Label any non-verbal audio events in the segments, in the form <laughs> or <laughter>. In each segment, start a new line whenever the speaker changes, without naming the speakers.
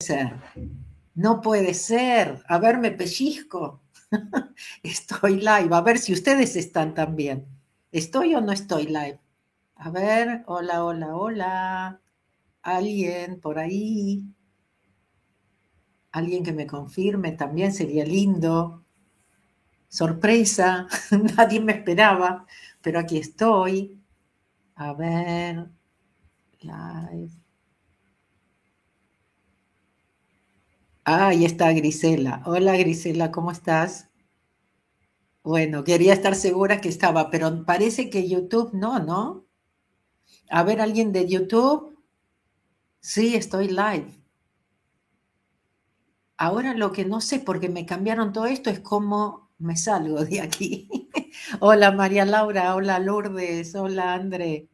ser. No puede ser. A ver, me pellizco. <laughs> Estoy live. A ver si ustedes están también. ¿Estoy o no estoy live? A ver, hola, hola, hola. ¿Alguien por ahí? Alguien que me confirme también sería lindo. Sorpresa, <laughs> nadie me esperaba, pero aquí estoy. A ver, live. Ah, ahí está Grisela. Hola Grisela, ¿cómo estás? Bueno, quería estar segura que estaba, pero parece que YouTube no, ¿no? A ver, ¿alguien de YouTube? Sí, estoy live. Ahora lo que no sé, porque me cambiaron todo esto, es cómo me salgo de aquí. <laughs> hola María Laura, hola Lourdes, hola André.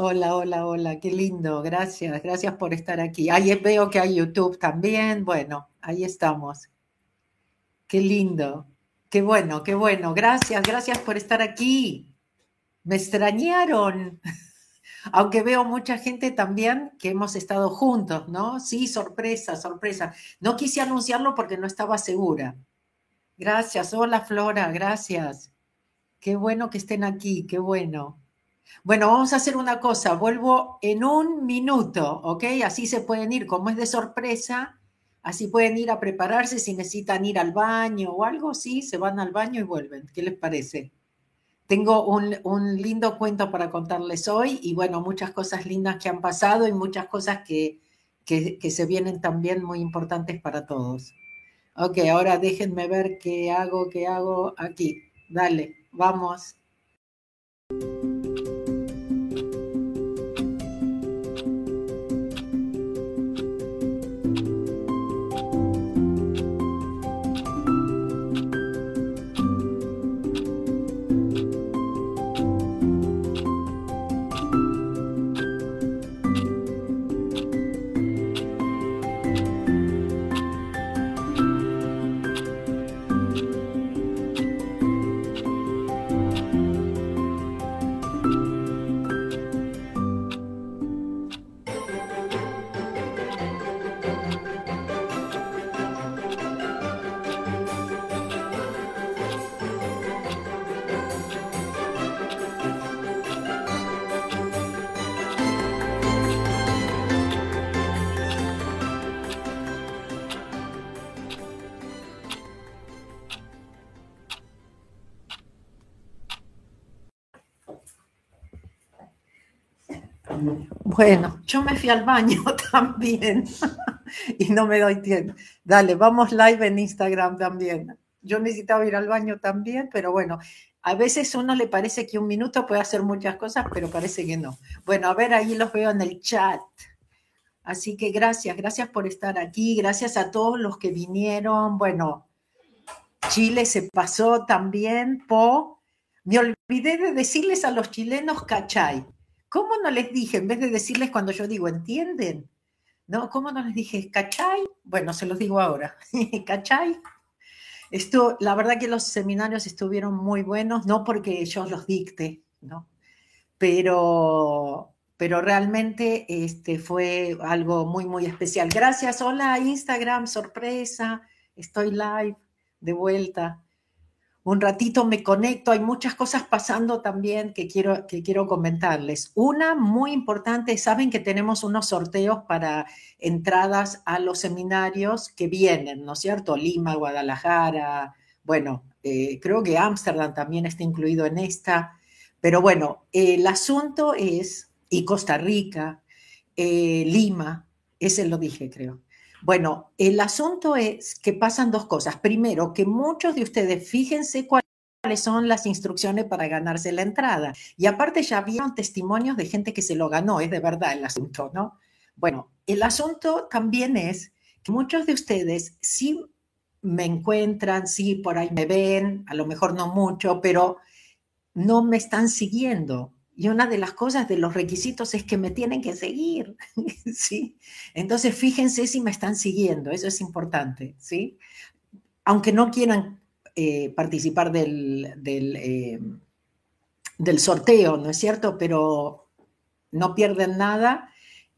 Hola, hola, hola, qué lindo, gracias, gracias por estar aquí. Ahí veo que hay YouTube también, bueno, ahí estamos. Qué lindo, qué bueno, qué bueno, gracias, gracias por estar aquí. Me extrañaron, <laughs> aunque veo mucha gente también que hemos estado juntos, ¿no? Sí, sorpresa, sorpresa. No quise anunciarlo porque no estaba segura. Gracias, hola Flora, gracias. Qué bueno que estén aquí, qué bueno. Bueno, vamos a hacer una cosa, vuelvo en un minuto, ¿ok? Así se pueden ir, como es de sorpresa, así pueden ir a prepararse si necesitan ir al baño o algo, sí, se van al baño y vuelven. ¿Qué les parece? Tengo un, lindo cuento para contarles hoy y bueno, muchas cosas lindas que han pasado y muchas cosas que, que, se vienen también muy importantes para todos. Ok, ahora déjenme ver qué hago, qué hago aquí. Dale, vamos. Bueno, yo me fui al baño <laughs> también y no me doy tiempo. Dale, vamos live en Instagram también. Yo necesitaba ir al baño también, pero bueno, a veces uno le parece que un minuto puede hacer muchas cosas, pero parece que no. Bueno, a ver, ahí los veo en el chat. Así que gracias, gracias por estar aquí, gracias a todos los que vinieron. Bueno, Chile se pasó también, Po. Me olvidé de decirles a los chilenos, cachay. ¿Cómo no les dije, en vez de decirles cuando yo digo, ¿entienden? ¿No? ¿Cómo no les dije, ¿cachai? Bueno, se los digo ahora, <laughs> ¿cachai? Esto, la verdad que los seminarios estuvieron muy buenos, no porque yo los dicte, ¿no? Pero, pero realmente este, fue algo muy, muy especial. Gracias, hola Instagram, sorpresa, estoy live de vuelta un ratito me conecto. Hay muchas cosas pasando también que quiero, que quiero comentarles. Una muy importante, saben que tenemos unos sorteos para entradas a los seminarios que vienen, ¿no es cierto? Lima, Guadalajara, bueno, eh, creo que Ámsterdam también está incluido en esta. Pero bueno, el asunto es, y Costa Rica, eh, Lima, ese lo dije, creo. Bueno, el asunto es que pasan dos cosas. Primero, que muchos de ustedes, fíjense cuáles son las instrucciones para ganarse la entrada. Y aparte ya vieron testimonios de gente que se lo ganó, es de verdad el asunto, ¿no? Bueno, el asunto también es que muchos de ustedes sí me encuentran, sí por ahí me ven, a lo mejor no mucho, pero no me están siguiendo. Y una de las cosas de los requisitos es que me tienen que seguir, <laughs> ¿sí? Entonces, fíjense si me están siguiendo, eso es importante, ¿sí? Aunque no quieran eh, participar del, eh, del sorteo, ¿no es cierto? Pero no pierden nada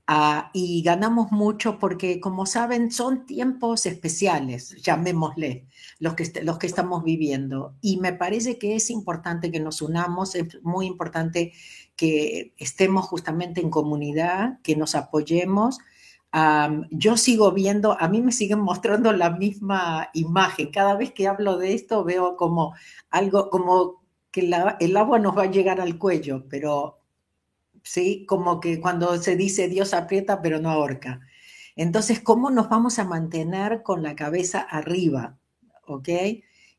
Ah, y ganamos mucho porque, como saben, son tiempos especiales, llamémosle, los que, los que estamos viviendo. Y me parece que es importante que nos unamos, es muy importante que estemos justamente en comunidad, que nos apoyemos. yo sigo viendo, a mí me siguen mostrando la misma imagen. Cada vez que hablo de esto veo como algo, como que el agua nos va a llegar al cuello, pero ¿sí? Como que cuando se dice Dios aprieta pero no ahorca. Entonces, ¿cómo nos vamos a mantener con la cabeza arriba? ¿Ok?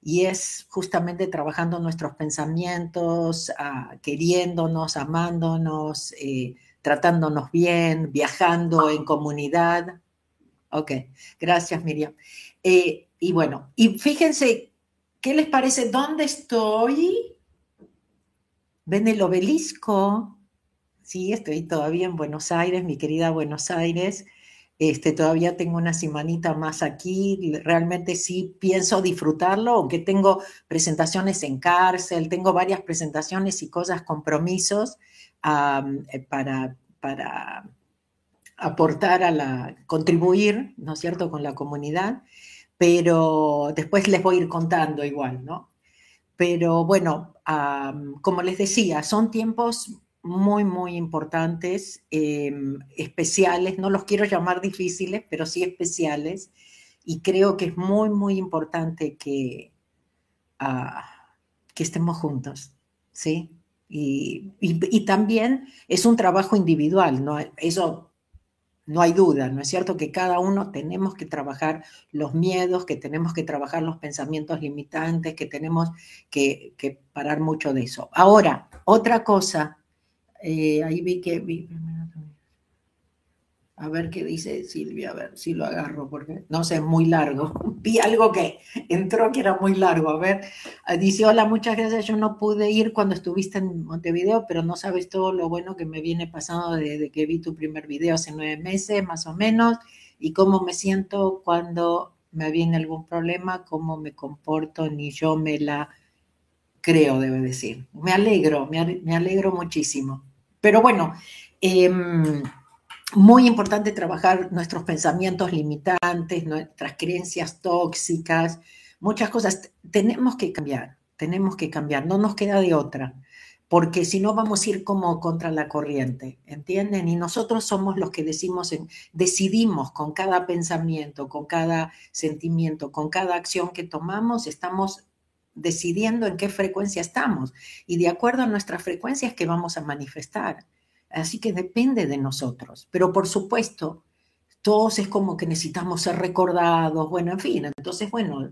Y es justamente trabajando nuestros pensamientos, ah, queriéndonos, amándonos, eh, tratándonos bien, viajando en comunidad. Ok, gracias Miriam. Eh, y bueno, y fíjense, ¿qué les parece? ¿Dónde estoy? ¿Ven el obelisco? Sí, estoy todavía en Buenos Aires, mi querida Buenos Aires. Este, todavía tengo una semanita más aquí. Realmente sí pienso disfrutarlo, aunque tengo presentaciones en cárcel, tengo varias presentaciones y cosas, compromisos eh, para, para aportar a la, contribuir, ¿no es cierto?, con la comunidad, pero después les voy a ir contando igual, ¿no? Pero bueno, como les decía, son tiempos muy, muy importantes, em, especiales, no los quiero llamar difíciles, pero sí especiales, y creo que es muy, muy importante que, ah, que estemos juntos, ¿sí? Y, y, también es un trabajo individual, ¿no? Eso no hay duda, ¿no es cierto? Que cada uno tenemos que trabajar los miedos, que tenemos que trabajar los pensamientos limitantes, que tenemos que, que parar mucho de eso. Ahora, otra cosa eh, ahí vi que... a ver qué dice Silvia, a ver si lo agarro, porque no sé, muy largo. <laughs> Vi algo que entró que era muy largo. A ver, ah, dice, hola, muchas gracias. Yo no pude ir cuando estuviste en Montevideo, pero no sabes todo lo bueno que me viene pasando desde que vi tu primer video hace nueve meses, más o menos, y cómo me siento cuando me viene algún problema, cómo me comporto, ni yo me la creo, debe decir. Me alegro, me alegro muchísimo. Pero bueno, em, muy importante trabajar nuestros pensamientos limitantes, nuestras creencias tóxicas, muchas cosas. Tenemos que cambiar, tenemos que cambiar, no nos queda de otra, porque si no vamos a ir como contra la corriente, ¿entienden? Y nosotros somos los que decimos, decidimos con cada pensamiento, con cada sentimiento, con cada acción que tomamos, estamos decidiendo en qué frecuencia estamos y de acuerdo a nuestras frecuencias que vamos a manifestar. Así que depende de nosotros. Pero por supuesto, todos es como que necesitamos ser recordados, bueno, en fin, entonces, bueno,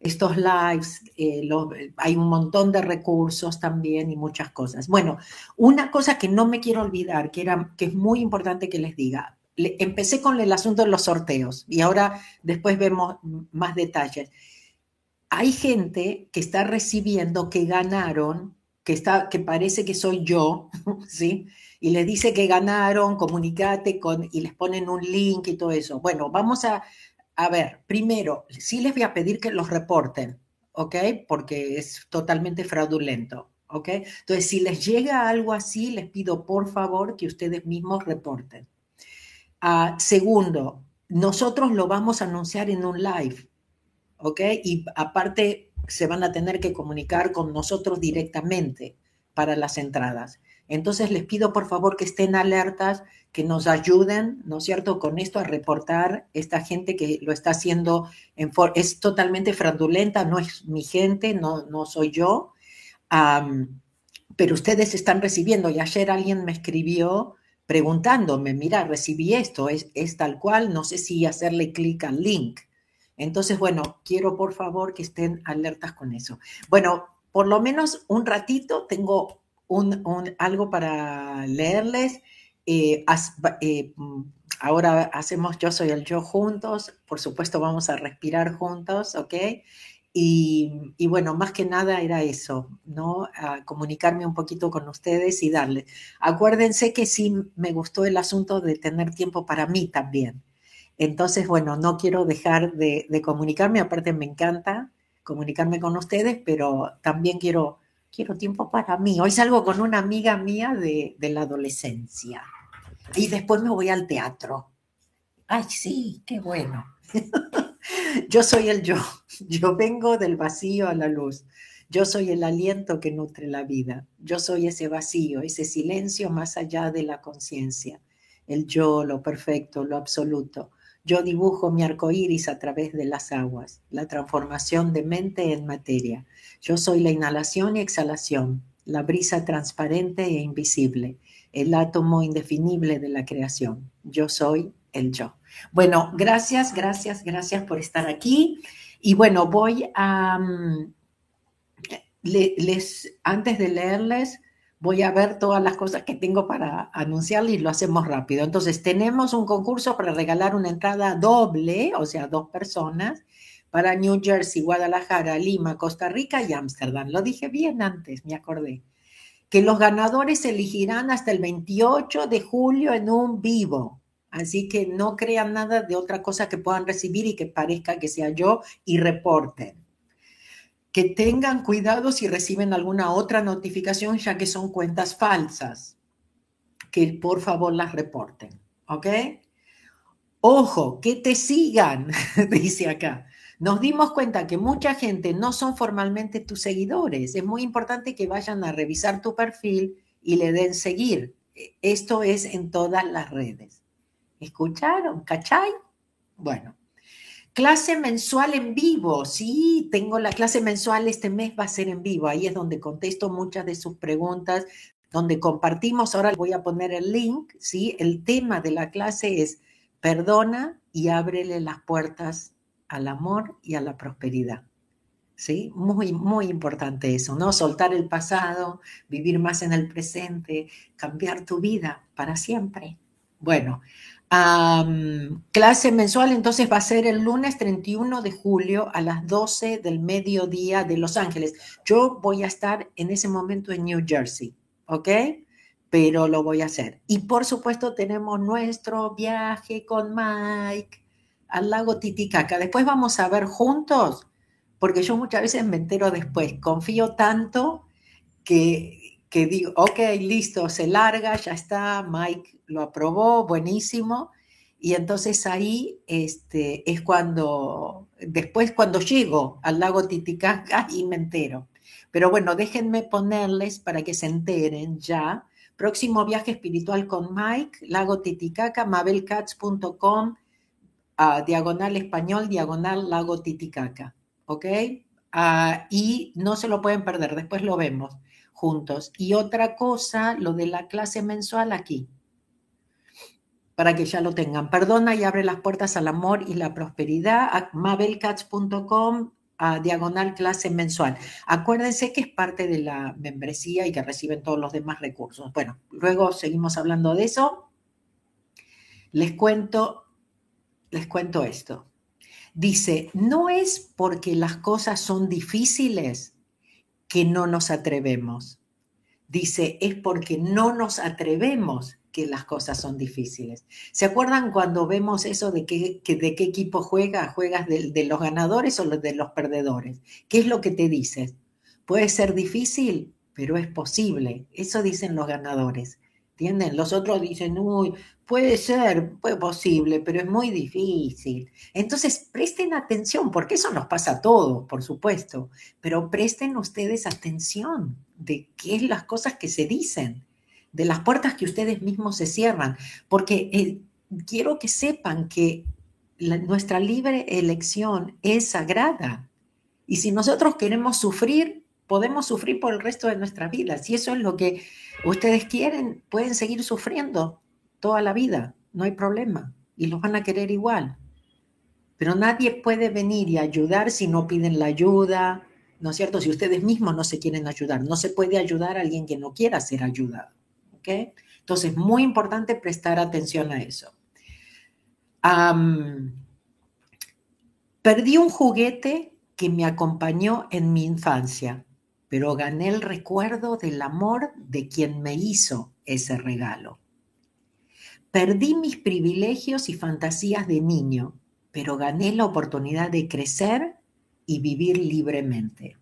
estos lives, eh, hay un montón de recursos también y muchas cosas. Bueno, una cosa que no me quiero olvidar, que, era, que es muy importante que les diga, empecé con el asunto de los sorteos y ahora después vemos más detalles hay gente que está recibiendo que ganaron, que, está, que parece que soy yo, <laughs> ¿sí? Y les dice que ganaron, comunicate con, y les ponen un link y todo eso. Bueno, vamos a, a ver, primero, sí les voy a pedir que los reporten, ¿ok? Porque es totalmente fraudulento, ¿ok? Entonces, si les llega algo así, les pido por favor que ustedes mismos reporten. Ah, segundo, nosotros lo vamos a anunciar en un live. ¿Ok? Y aparte se van a tener que comunicar con nosotros directamente para las entradas. Entonces les pido por favor que estén alertas, que nos ayuden, ¿no es cierto?, con esto a reportar esta gente que lo está haciendo, en es totalmente fraudulenta, no es mi gente, no, no soy yo, pero ustedes están recibiendo. Y ayer alguien me escribió preguntándome, mira, recibí esto, es, es tal cual, no sé si hacerle clic al link. Entonces, bueno, quiero por favor que estén alertas con eso. Bueno, por lo menos un ratito tengo un, algo para leerles. Eh, eh, ahora hacemos yo soy el yo juntos, por supuesto vamos a respirar juntos, ¿ok? Y, bueno, más que nada era eso, ¿no? Comunicarme un poquito con ustedes y darles. Acuérdense que sí me gustó el asunto de tener tiempo para mí también. Entonces, bueno, no quiero dejar de, comunicarme, aparte me encanta comunicarme con ustedes, pero también quiero, quiero tiempo para mí. Hoy salgo con una amiga mía de, la adolescencia. Y después me voy al teatro. Ay, sí, qué bueno. <laughs> yo soy el yo. Yo vengo del vacío a la luz. Yo soy el aliento que nutre la vida. Yo soy ese vacío, ese silencio más allá de la conciencia. El yo, lo perfecto, lo absoluto. Yo dibujo mi arco iris a través de las aguas, la transformación de mente en materia. Yo soy la inhalación y exhalación, la brisa transparente e invisible, el átomo indefinible de la creación. Yo soy el yo. Bueno, gracias, gracias, gracias por estar aquí. Y bueno, voy a, mm, les, antes de leerles, voy a ver todas las cosas que tengo para anunciarles y lo hacemos rápido. Entonces, tenemos un concurso para regalar una entrada doble, o sea, dos personas, para New Jersey, Guadalajara, Lima, Costa Rica y Ámsterdam. Lo dije bien antes, me acordé. Que los ganadores se elegirán hasta el 28 de julio en un vivo. Así que no crean nada de otra cosa que puedan recibir y que parezca que sea yo y reporten que tengan cuidado si reciben alguna otra notificación, ya que son cuentas falsas, que por favor las reporten, ¿ok? Ojo, que te sigan, <laughs> dice acá. Nos dimos cuenta que mucha gente no son formalmente tus seguidores. Es muy importante que vayan a revisar tu perfil y le den seguir. Esto es en todas las redes. ¿Escucharon? ¿Cachai? Bueno, Clase mensual en vivo, sí, tengo la clase mensual este mes, va a ser en vivo, ahí es donde contesto muchas de sus preguntas, donde compartimos, ahora voy a poner el link, sí, el tema de la clase es perdona y ábrele las puertas al amor y a la prosperidad. ¿Sí? Muy, muy importante eso, ¿no? Soltar el pasado, vivir más en el presente, cambiar tu vida para siempre. Bueno, clase mensual entonces va a ser el lunes 31 de julio a las 12 del mediodía de Los Ángeles. Yo voy a estar en ese momento en New Jersey, ¿ok? Pero lo voy a hacer. Y por supuesto tenemos nuestro viaje con Mike al lago Titicaca. Después vamos a ver juntos, porque yo muchas veces me entero después. Confío tanto que, que digo, ok, listo, se larga, ya está, Mike lo aprobó, buenísimo. Y entonces ahí este, es cuando, después cuando llego al lago Titicaca <laughs> y me entero. Pero bueno, déjenme ponerles para que se enteren ya. Próximo viaje espiritual con Mike, lago Titicaca, mabelcats.com, diagonal español, diagonal lago Titicaca. ¿Ok? Ah, y no se lo pueden perder, después lo vemos juntos. Y otra cosa, lo de la clase mensual aquí para que ya lo tengan. Perdona y abre las puertas al amor y la prosperidad a mabelcats.com a diagonal clase mensual. Acuérdense que es parte de la membresía y que reciben todos los demás recursos. Bueno, luego seguimos hablando de eso. Les cuento, les cuento esto. Dice, no es porque las cosas son difíciles que no nos atrevemos. Dice, es porque no nos atrevemos que las cosas son difíciles. ¿Se acuerdan cuando vemos eso de, qué, de qué equipo juega? ¿Juegas de, de, los ganadores o de los perdedores? ¿Qué es lo que te dices? Puede ser difícil, pero es posible. Eso dicen los ganadores. ¿Entienden? Los otros dicen, uy, puede ser, puede posible, pero es muy difícil. Entonces, presten atención, porque eso nos pasa a todos, por supuesto, pero presten ustedes atención de qué es las cosas que se dicen de las puertas que ustedes mismos se cierran, porque eh, quiero que sepan que nuestra libre elección es sagrada. Y si nosotros queremos sufrir, podemos sufrir por el resto de nuestra vida. Si eso es lo que ustedes quieren, pueden seguir sufriendo toda la vida, no hay problema. Y los van a querer igual. Pero nadie puede venir y ayudar si no piden la ayuda, ¿no es cierto? Si ustedes mismos no se quieren ayudar, no se puede ayudar a alguien que no quiera ser ayudado. ¿ok? Entonces, muy importante prestar atención a eso. perdí un juguete que me acompañó en mi infancia, pero gané el recuerdo del amor de quien me hizo ese regalo. Perdí mis privilegios y fantasías de niño, pero gané la oportunidad de crecer y vivir libremente.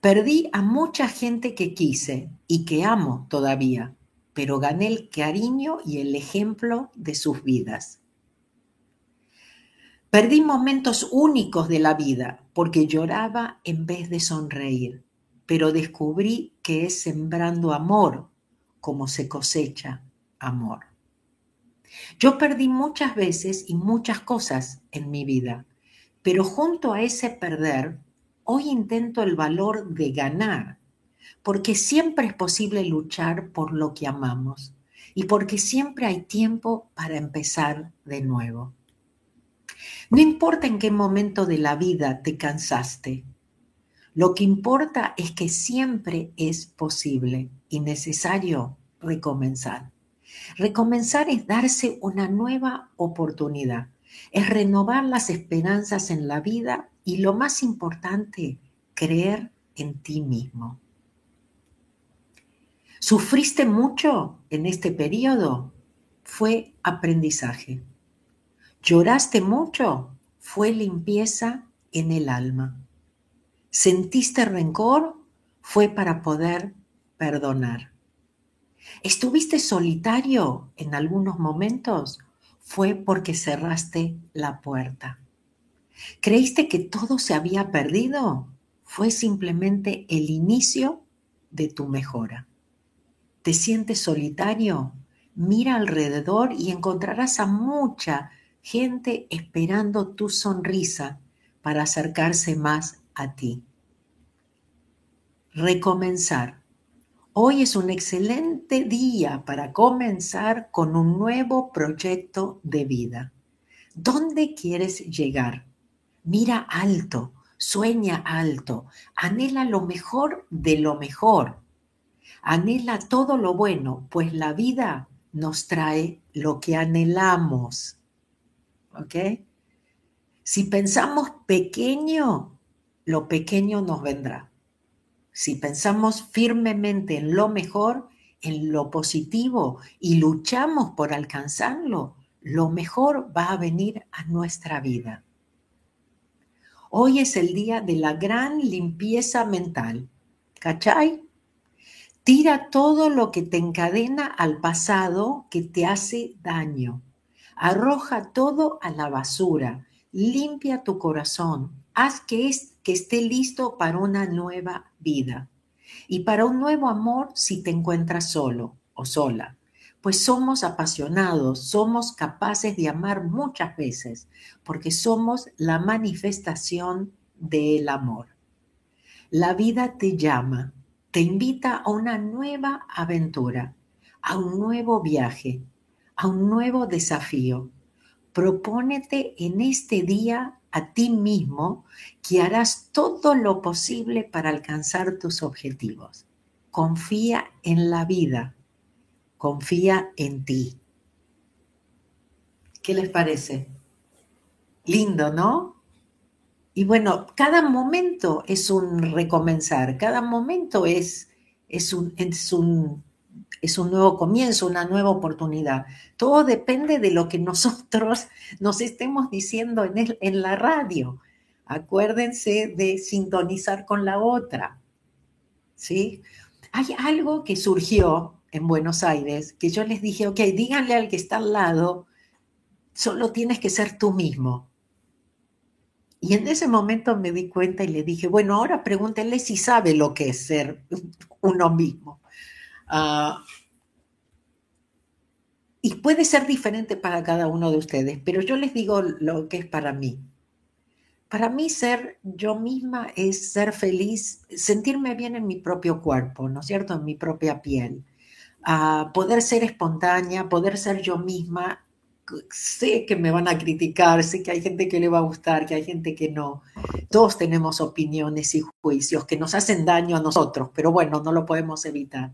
Perdí a mucha gente que quise y que amo todavía, pero gané el cariño y el ejemplo de sus vidas. Perdí momentos únicos de la vida porque lloraba en vez de sonreír, pero descubrí que es sembrando amor como se cosecha amor. Yo perdí muchas veces y muchas cosas en mi vida, pero junto a ese perder, hoy intento el valor de ganar porque siempre es posible luchar por lo que amamos y porque siempre hay tiempo para empezar de nuevo. No importa en qué momento de la vida te cansaste, lo que importa es que siempre es posible y necesario recomenzar. Recomenzar es darse una nueva oportunidad, es renovar las esperanzas en la vida y lo más importante, creer en ti mismo. ¿Sufriste mucho en este periodo? Fue aprendizaje. ¿Lloraste mucho? Fue limpieza en el alma. ¿Sentiste rencor? Fue para poder perdonar. ¿Estuviste solitario en algunos momentos? Fue porque cerraste la puerta. ¿Creíste que todo se había perdido? Fue simplemente el inicio de tu mejora. ¿Te sientes solitario? Mira alrededor y encontrarás a mucha gente esperando tu sonrisa para acercarse más a ti. Recomenzar. Hoy es un excelente día para comenzar con un nuevo proyecto de vida. ¿Dónde quieres llegar? Mira alto, sueña alto, anhela lo mejor de lo mejor Anhela todo lo bueno, pues la vida nos trae lo que anhelamos. ¿Ok? Si pensamos pequeño, lo pequeño nos vendrá. Si pensamos firmemente en lo mejor, en lo positivo y luchamos por alcanzarlo, lo mejor va a venir a nuestra vida. Hoy es el día de la gran limpieza mental. ¿Cachai? Tira todo lo que te encadena al pasado que te hace daño. Arroja todo a la basura. Limpia tu corazón. Haz que, que esté listo para una nueva vida. Y para un nuevo amor si te encuentras solo o sola. Pues somos apasionados, somos capaces de amar muchas veces, porque somos la manifestación del amor. La vida te llama, te invita a una nueva aventura, a un nuevo viaje, a un nuevo desafío. Propónete en este día a ti mismo que harás todo lo posible para alcanzar tus objetivos. Confía en la vida, confía en ti. ¿Qué les parece? Lindo, ¿no? Y bueno, cada momento es un recomenzar, cada momento es, es, un, es, un, es un nuevo comienzo, una nueva oportunidad. Todo depende de lo que <laughs> nosotros nos estemos diciendo en, en la radio. Acuérdense de sintonizar con la otra. ¿Sí? Hay algo que surgió en Buenos Aires que yo les dije, ok, díganle al que está al lado, solo tienes que ser tú mismo. Y en ese momento me di cuenta y le dije, bueno, ahora pregúntenle si sabe lo que es ser <laughs> uno mismo. Ah, y puede ser diferente para cada uno de ustedes, pero yo les digo lo que es para mí. Para mí ser yo misma es ser feliz, sentirme bien en mi propio cuerpo, ¿no es cierto? En mi propia piel. Ah, poder ser espontánea, poder ser yo misma sé que me van a criticar, sé que hay gente que le va a gustar, que hay gente que no. Todos tenemos opiniones y juicios que nos hacen daño a nosotros, pero bueno, no lo podemos evitar.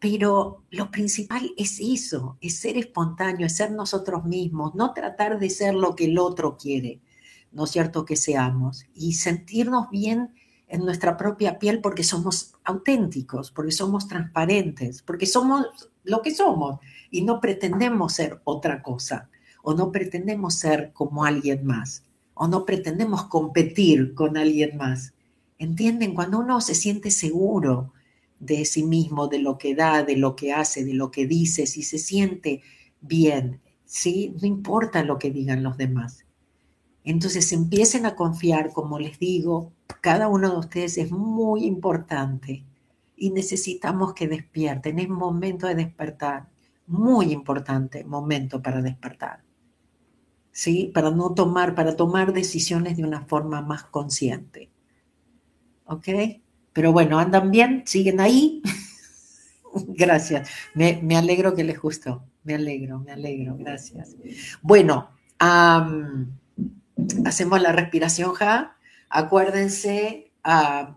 Pero lo principal es eso, es ser espontáneo, es ser nosotros mismos, no tratar de ser lo que el otro quiere, ¿no es cierto que seamos? Y sentirnos bien en nuestra propia piel porque somos auténticos, porque somos transparentes, porque somos lo que somos y no pretendemos ser otra cosa o no pretendemos ser como alguien más o no pretendemos competir con alguien más. ¿Entienden? Cuando uno se siente seguro de sí mismo, de lo que da, de lo que hace, de lo que dice, si se siente bien, ¿sí? No importa lo que digan los demás. Entonces empiecen a confiar, como les digo, cada uno de ustedes es muy importante y necesitamos que despierten. Es momento de despertar, muy importante momento para despertar. ¿Sí? Para no tomar, para tomar decisiones de una forma más consciente. ¿Ok? Pero bueno, ¿andan bien? ¿Siguen ahí? <laughs> gracias. Me, alegro que les gustó. Me alegro, me alegro. Gracias. Bueno, hacemos la respiración ja. Acuérdense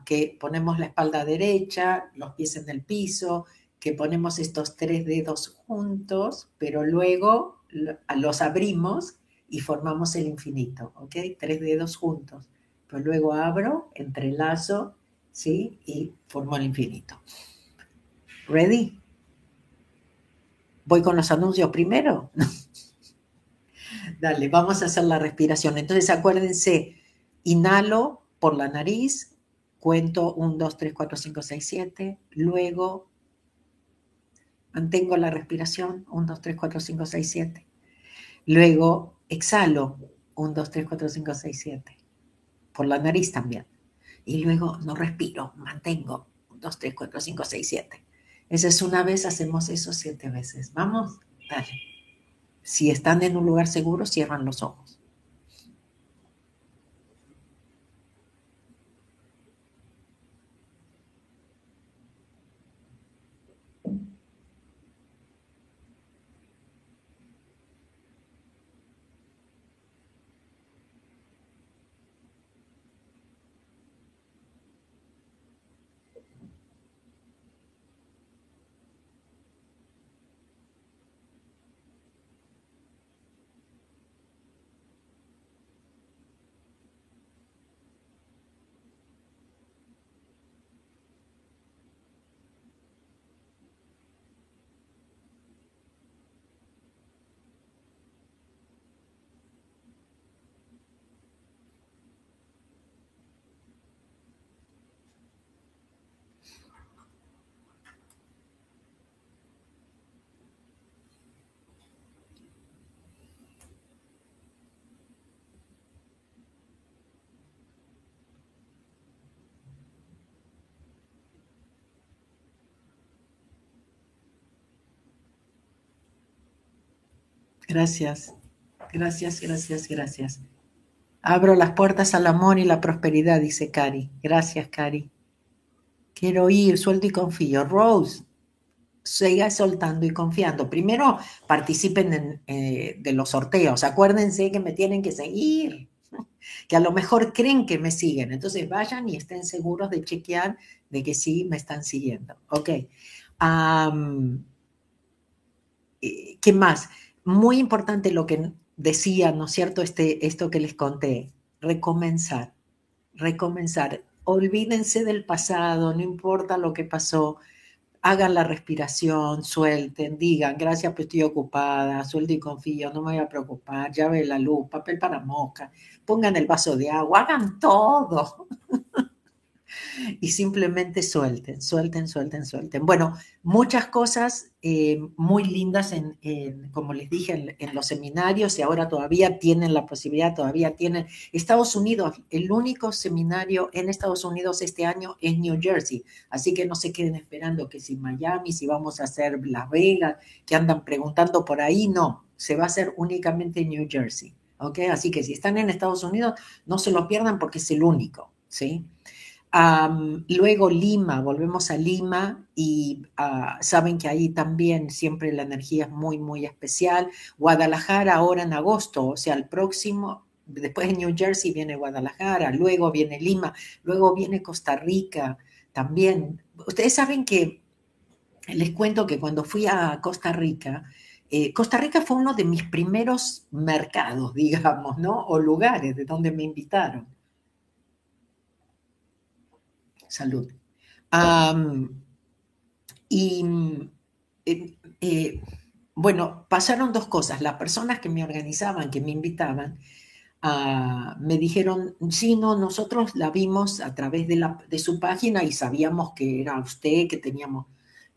que ponemos la espalda derecha, los pies en el piso, que ponemos estos tres dedos juntos, pero luego los abrimos y formamos el infinito, ¿ok? Tres dedos juntos. Pero luego abro, entrelazo ¿sí? Y formo el infinito. ¿Ready? ¿Voy con los anuncios primero? <laughs> Dale, vamos a hacer la respiración. Entonces acuérdense, inhalo por la nariz, cuento 1, 2, 3, 4, 5, 6, 7, luego mantengo la respiración, 1, 2, 3, 4, 5, 6, 7. Luego exhalo, 1, 2, 3, 4, 5, 6, 7. Por la nariz también y luego no respiro, mantengo. 2, 3, 4, 5, 6, 7. Esa es una vez, hacemos eso siete veces. Vamos, dale. Si están en un lugar seguro, cierran los ojos. Gracias, gracias, gracias, gracias. Abro las puertas al amor y la prosperidad, dice Cari. Gracias, Cari. Quiero ir, suelto y confío. Rose, siga soltando y confiando. Primero participen eh, de los sorteos. Acuérdense que me tienen que seguir, <laughs> que a lo mejor creen que me siguen. Entonces vayan y estén seguros de chequear de que sí me están siguiendo. Ok. Eh, ¿Qué más? Muy importante lo que decía, ¿no es cierto? Este, esto que les conté, recomenzar, recomenzar. Olvídense del pasado, no importa lo que pasó, hagan la respiración, suelten, digan, gracias, pues estoy ocupada, suelto y confío, no me voy a preocupar, ya ve la luz, papel para mosca, pongan el vaso de agua, hagan todo. Y simplemente suelten, suelten, suelten, suelten. Bueno, muchas cosas eh, muy lindas, en, como les dije, en, los seminarios y ahora todavía tienen la posibilidad, todavía tienen. Estados Unidos, el único seminario en Estados Unidos este año es New Jersey, así que no se queden esperando que si Miami, si vamos a hacer Las Vegas, que andan preguntando por ahí, no, se va a hacer únicamente en New Jersey. ¿Ok? Así que si están en Estados Unidos, no se lo pierdan porque es el único, ¿sí? Luego Lima, volvemos a Lima y ah, saben que ahí también siempre la energía es muy, muy especial. Guadalajara ahora en agosto, o sea, el próximo, después de New Jersey viene Guadalajara, luego viene Lima, luego viene Costa Rica también. Ustedes saben que, les cuento que cuando fui a Costa Rica, eh, Costa Rica fue uno de mis primeros mercados, <laughs> digamos, ¿no? O lugares de donde me invitaron salud. y eh, eh, bueno, pasaron dos cosas. Las personas que me organizaban, que me invitaban, ah, me dijeron, sí, no, nosotros la vimos a través de, su página y sabíamos que era usted que teníamos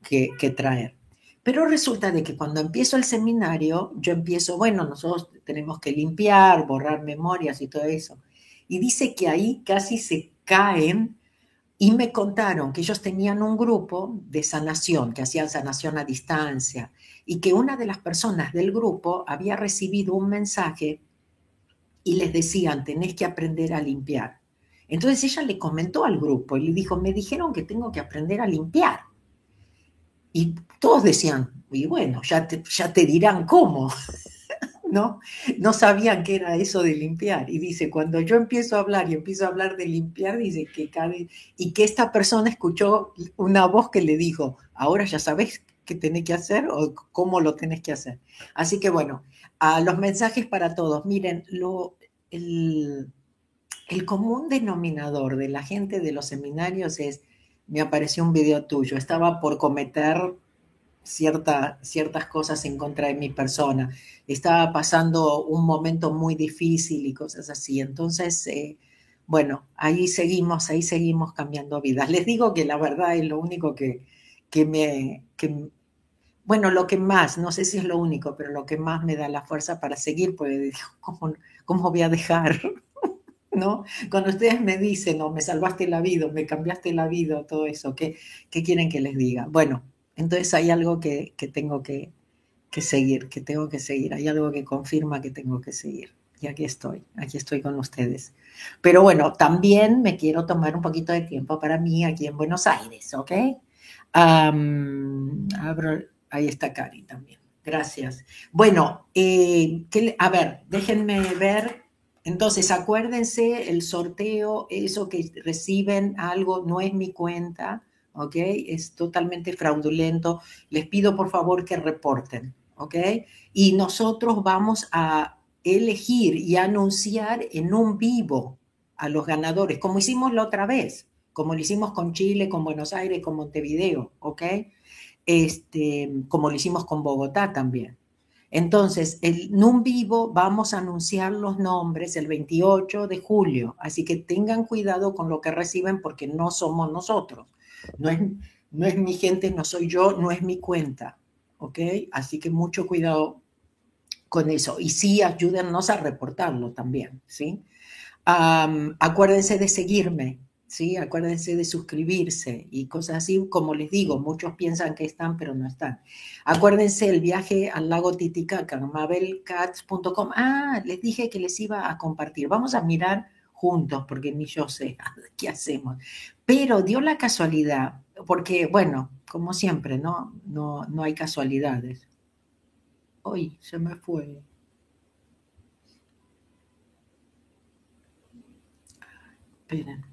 que, que traer. Pero resulta de que cuando empiezo el seminario, yo empiezo, bueno, nosotros tenemos que limpiar, borrar memorias y todo eso. Y dice que ahí casi se caen y me contaron que ellos tenían un grupo de sanación, que hacían sanación a distancia, y que una de las personas del grupo había recibido un mensaje y les decían, tenés que aprender a limpiar. Entonces ella le comentó al grupo y le dijo, me dijeron que tengo que aprender a limpiar. Y todos decían, y bueno, ya te, ya te dirán cómo. ¿No? No sabían qué era eso de limpiar. Y dice, cuando yo empiezo a hablar y empiezo a hablar de limpiar, dice que cabe, y que esta persona escuchó una voz que le dijo, ahora ya sabes qué tenés que hacer o cómo lo tenés que hacer. Así que bueno, a los mensajes para todos. Miren, lo, el, el común denominador de la gente de los seminarios es, me apareció un video tuyo, estaba por cometer cierta, ciertas cosas en contra de mi persona. Estaba pasando un momento muy difícil y cosas así. Entonces, eh, bueno, ahí seguimos, ahí seguimos cambiando vidas. <laughs> Les digo que la verdad es lo único que, que me, que, bueno, lo que más, no sé si es lo único, pero lo que más me da la fuerza para seguir, pues digo, <laughs> ¿cómo, cómo voy a dejar? <laughs> ¿No? Cuando ustedes me dicen, no, me salvaste la vida, me cambiaste la vida, todo eso, ¿qué, qué quieren que les diga? Bueno, entonces hay algo que, tengo que, seguir, que tengo que seguir, hay algo que confirma que tengo que seguir. Y aquí estoy, aquí estoy con ustedes. Pero bueno, también me quiero tomar un poquito de tiempo para mí aquí en Buenos Aires, ¿ok? abro, ahí está Cari también. Gracias. Bueno, eh, a ver, déjenme ver. Entonces, acuérdense, el sorteo, eso que reciben algo, no es mi cuenta. ¿Ok? Es totalmente fraudulento. Les pido por favor que reporten, ¿ok? Y nosotros vamos a elegir y anunciar en un vivo a los ganadores, como hicimos la otra vez, como lo hicimos con Chile, con Buenos Aires, con Montevideo, ¿ok? Este, como lo hicimos con Bogotá también. Entonces, en un vivo vamos a anunciar los nombres el 28 de julio, así que tengan cuidado con lo que reciben porque no somos nosotros. No es, no es mi gente, no soy yo, no es mi cuenta. ¿Ok? Así que mucho cuidado con eso. Y sí, ayúdennos a reportarlo también, ¿sí? acuérdense de seguirme, ¿sí? Acuérdense de suscribirse y cosas así. Como les digo, muchos piensan que están, pero no están. Acuérdense el viaje al lago Titicaca, mabelcats.com. Ah, les dije que les iba a compartir. Vamos a mirar juntos, porque ni yo sé <laughs> qué hacemos. Pero dio la casualidad, porque, bueno, como siempre, ¿no? No, no hay casualidades. Hoy se me fue. Esperen.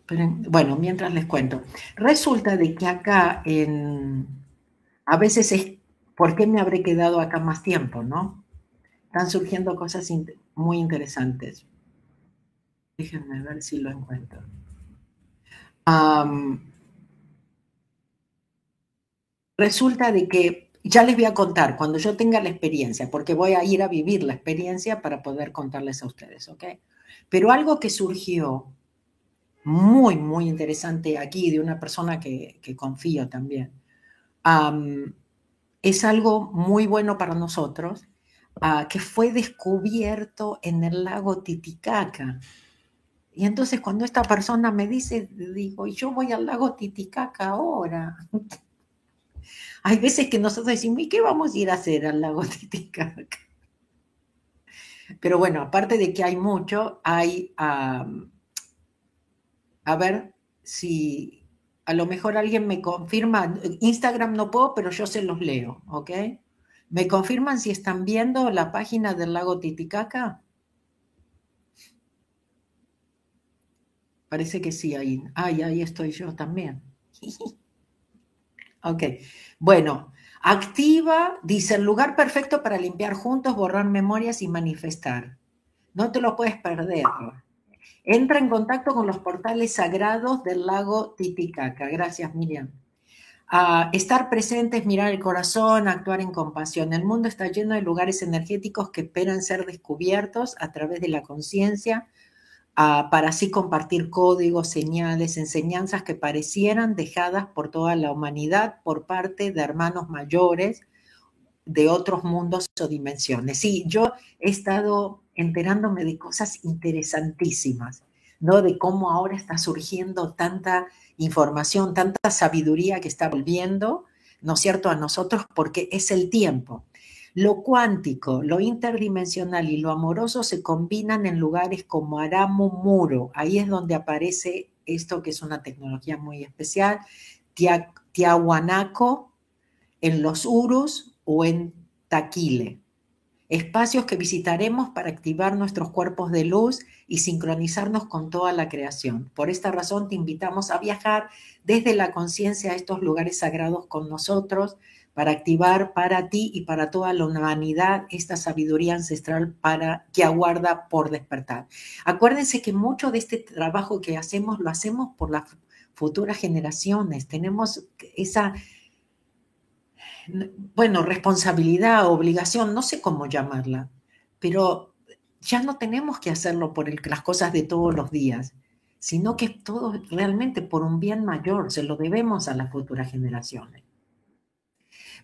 Esperen. Bueno, mientras les cuento. Resulta de que acá en... A veces es, ¿por qué me habré quedado acá más tiempo, no? Están surgiendo cosas muy interesantes. Déjenme ver si lo encuentro. resulta de que ya les voy a contar cuando yo tenga la experiencia, porque voy a ir a vivir la experiencia para poder contarles a ustedes, ¿ok? Pero algo que surgió muy, muy interesante aquí de una persona que, confío también, es algo muy bueno para nosotros, ah, que fue descubierto en el lago Titicaca. Y entonces cuando esta persona me dice, digo, yo voy al lago Titicaca ahora. <laughs> Hay veces que nosotros decimos, ¿y qué vamos a ir a hacer al lago <laughs> Titicaca? Pero bueno, aparte de que hay mucho, hay, a ver si a lo mejor alguien me confirma, Instagram no puedo, pero yo se los leo, ¿ok? ¿Me confirman si están viendo la página del lago Titicaca? Parece que sí, ahí. Ay, ahí estoy yo también. <laughs> ok. Bueno, activa, dice el lugar perfecto para limpiar juntos, borrar memorias y manifestar. No te lo puedes perder. Entra en contacto con los portales sagrados del lago Titicaca. Gracias, Miriam. estar presentes, mirar el corazón, actuar en compasión. El mundo está lleno de lugares energéticos que esperan ser descubiertos a través de la conciencia, para así compartir códigos, señales, enseñanzas que parecieran dejadas por toda la humanidad por parte de hermanos mayores de otros mundos o dimensiones. Sí, yo he estado enterándome de cosas interesantísimas, ¿no? De cómo ahora está surgiendo tanta información, tanta sabiduría que está volviendo, ¿no es cierto?, a nosotros porque es el tiempo. Lo cuántico, lo interdimensional y lo amoroso se combinan en lugares como Aramo Muro. Ahí es donde aparece esto que es una tecnología muy especial. Tiahuanaco, en los Urus o en Taquile espacios que visitaremos para activar nuestros cuerpos de luz y sincronizarnos con toda la creación. Por esta razón te invitamos a viajar desde la conciencia a estos lugares sagrados con nosotros para activar para ti y para toda la humanidad esta sabiduría ancestral para que aguarda por despertar. Acuérdense que mucho de este trabajo que hacemos lo hacemos por las futuras generaciones. Tenemos esa bueno, responsabilidad, obligación, no sé cómo llamarla, pero ya no tenemos que hacerlo por las cosas de todos los días, sino que todo realmente por un bien mayor, se lo debemos a las futuras generaciones.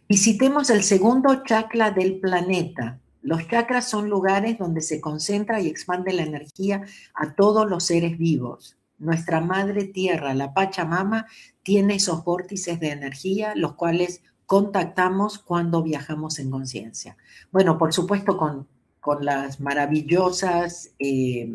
Visitemos el segundo chakra del planeta. Los chakras son lugares donde se concentra y expande la energía a todos los seres vivos. Nuestra madre tierra, la Pachamama, tiene esos vórtices de energía, los cuales contactamos cuando viajamos en conciencia. Bueno, por supuesto con, con las maravillosas eh,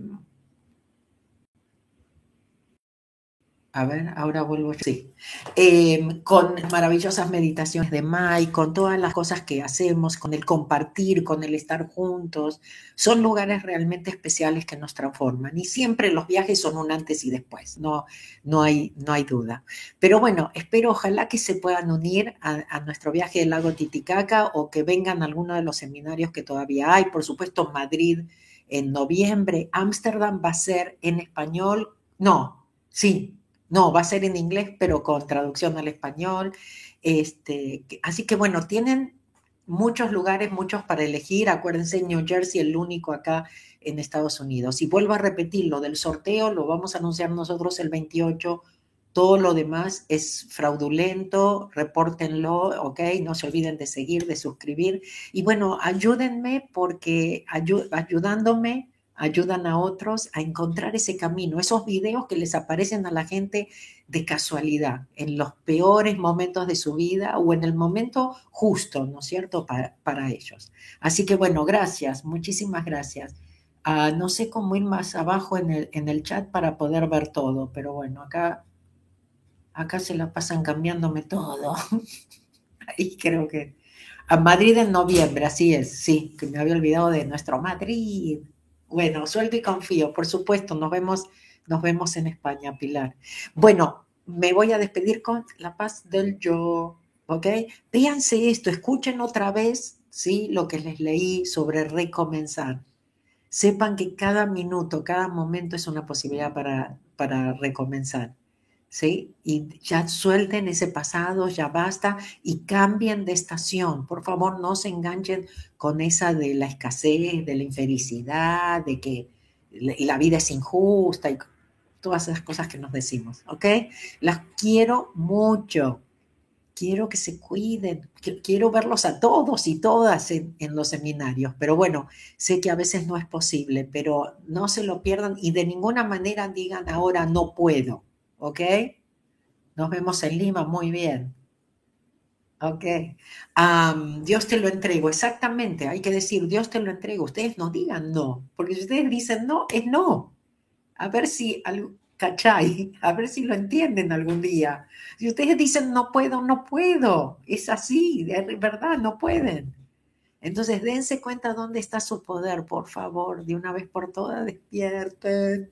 A ver, ahora vuelvo. Sí. Em, con maravillosas meditaciones de Mai, con todas las cosas que hacemos, con el compartir, con el estar juntos. Son lugares realmente especiales que nos transforman. Y siempre los viajes son un antes y después, no, no, hay, no hay duda. Pero bueno, espero, ojalá que se puedan unir a, nuestro viaje del lago Titicaca o que vengan a alguno de los seminarios que todavía hay. Por supuesto, Madrid en noviembre. Ámsterdam va a ser en español. No, sí, no, va a ser en inglés, pero con traducción al español. Este, así que bueno, tienen muchos lugares, muchos para elegir. Acuérdense, New Jersey, el único acá en Estados Unidos. Y vuelvo a repetir, lo del sorteo lo vamos a anunciar nosotros el 28. Todo lo demás es fraudulento, repórtenlo, ¿ok? No se olviden de seguir, de suscribir. Y bueno, ayúdenme porque ayudándome ayudan a otros a encontrar ese camino, esos videos que les aparecen a la gente de casualidad, en los peores momentos de su vida o en el momento justo, ¿no es cierto?, para, para ellos. Así que bueno, gracias, muchísimas gracias. Ah, no sé cómo ir más abajo en el, en el chat para poder ver todo, pero bueno, acá, acá se la pasan cambiándome todo. <laughs> Ahí creo que... A Madrid en noviembre, así es, sí, que me había olvidado de nuestro Madrid. Bueno, sueldo y confío, por supuesto, nos vemos, nos vemos en España, Pilar. Bueno, me voy a despedir con la paz del yo, ¿ok? Véanse esto, escuchen otra vez, ¿sí? Lo que les leí sobre recomenzar. Sepan que cada minuto, cada momento es una posibilidad para, para recomenzar. ¿Sí? Y ya suelten ese pasado, ya basta y cambien de estación. Por favor, no se enganchen con esa de la escasez, de la infelicidad, de que la vida es injusta y todas esas cosas que nos decimos, ¿ok? Las quiero mucho. Quiero que se cuiden, quiero verlos a todos y todas en, en los seminarios, pero bueno, sé que a veces no es posible, pero no se lo pierdan y de ninguna manera digan ahora no puedo ¿ok? Nos vemos en Lima, muy bien. Ok. Dios te lo entrego, exactamente. Hay que decir, Dios te lo entrego. Ustedes no digan no, porque si ustedes dicen no, es no. A ver si, ¿cachai? <laughs> A ver si lo entienden algún día. Si ustedes dicen no puedo, no puedo. Es así, de verdad, no pueden. Entonces, dense cuenta dónde está su poder, por favor, de una vez por todas, despierten.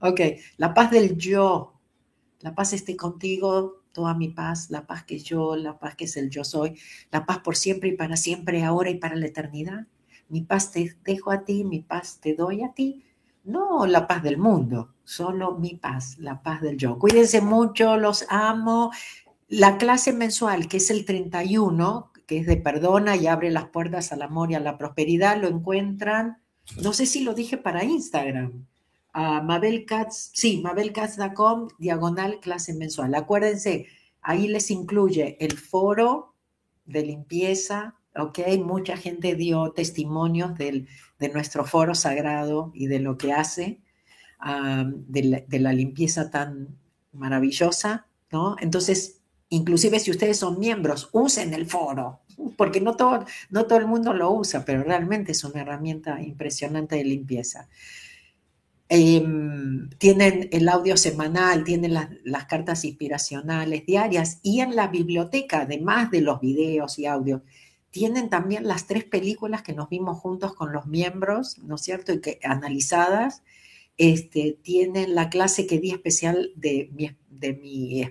Ok, la paz del yo, la paz esté contigo, toda mi paz, la paz que yo, la paz que es el yo soy, la paz por siempre y para siempre, ahora y para la eternidad. Mi paz te dejo a ti, mi paz te doy a ti. No la paz del mundo, solo mi paz, la paz del yo. Cuídense mucho, los amo. La clase mensual, que es el 31, que es de perdona y abre las puertas al amor y a la prosperidad, lo encuentran, no sé si lo dije para Instagram, a Mabel Katz, sí, mabelcatz.com, diagonal clase mensual. Acuérdense, ahí les incluye el foro de limpieza, ¿ok? Mucha gente dio testimonios de nuestro foro sagrado y de lo que hace, de, la, limpieza tan maravillosa, ¿no? Entonces, Inclusive si ustedes son miembros, usen el foro, porque no todo, no todo el mundo lo usa, pero realmente es una herramienta impresionante de limpieza. Em, tienen el audio semanal, tienen las, las, cartas inspiracionales diarias y en la biblioteca, además de los videos y audios, tienen también las tres películas que nos vimos juntos con los miembros, ¿no es cierto? Y que analizadas, este, tienen la clase que di especial de mi, de mi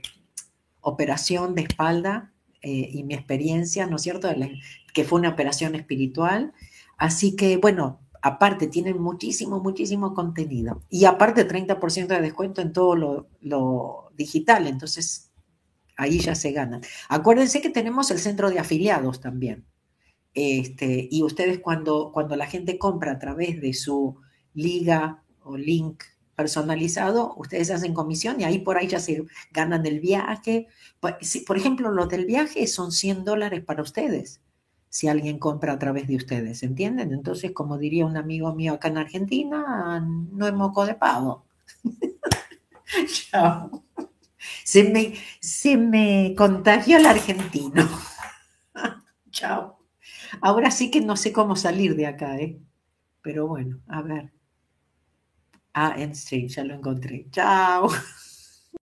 operación de espalda eh, y mi experiencia, ¿no es cierto?, que fue una operación espiritual. Así que, bueno, aparte tienen muchísimo, muchísimo contenido. Y aparte 30% de descuento en todo lo, digital. Entonces, ahí ya se ganan. Acuérdense que tenemos el centro de afiliados también. Este, y ustedes cuando, cuando la gente compra a través de su liga o link personalizado, ustedes hacen comisión y ahí por ahí ya se ganan el viaje. Pues, por ejemplo, los del viaje son 100 dólares para ustedes, si alguien compra a través de ustedes, ¿entienden? Entonces, como diría un amigo mío acá en Argentina, no es moco de pavo. <laughs> Chao. Se me, se me contagió el argentino. <laughs> Chao. Ahora sí que no sé cómo salir de acá, ¿eh? Pero bueno, a ver. Ah, en stream, ya lo encontré. Chao. <laughs>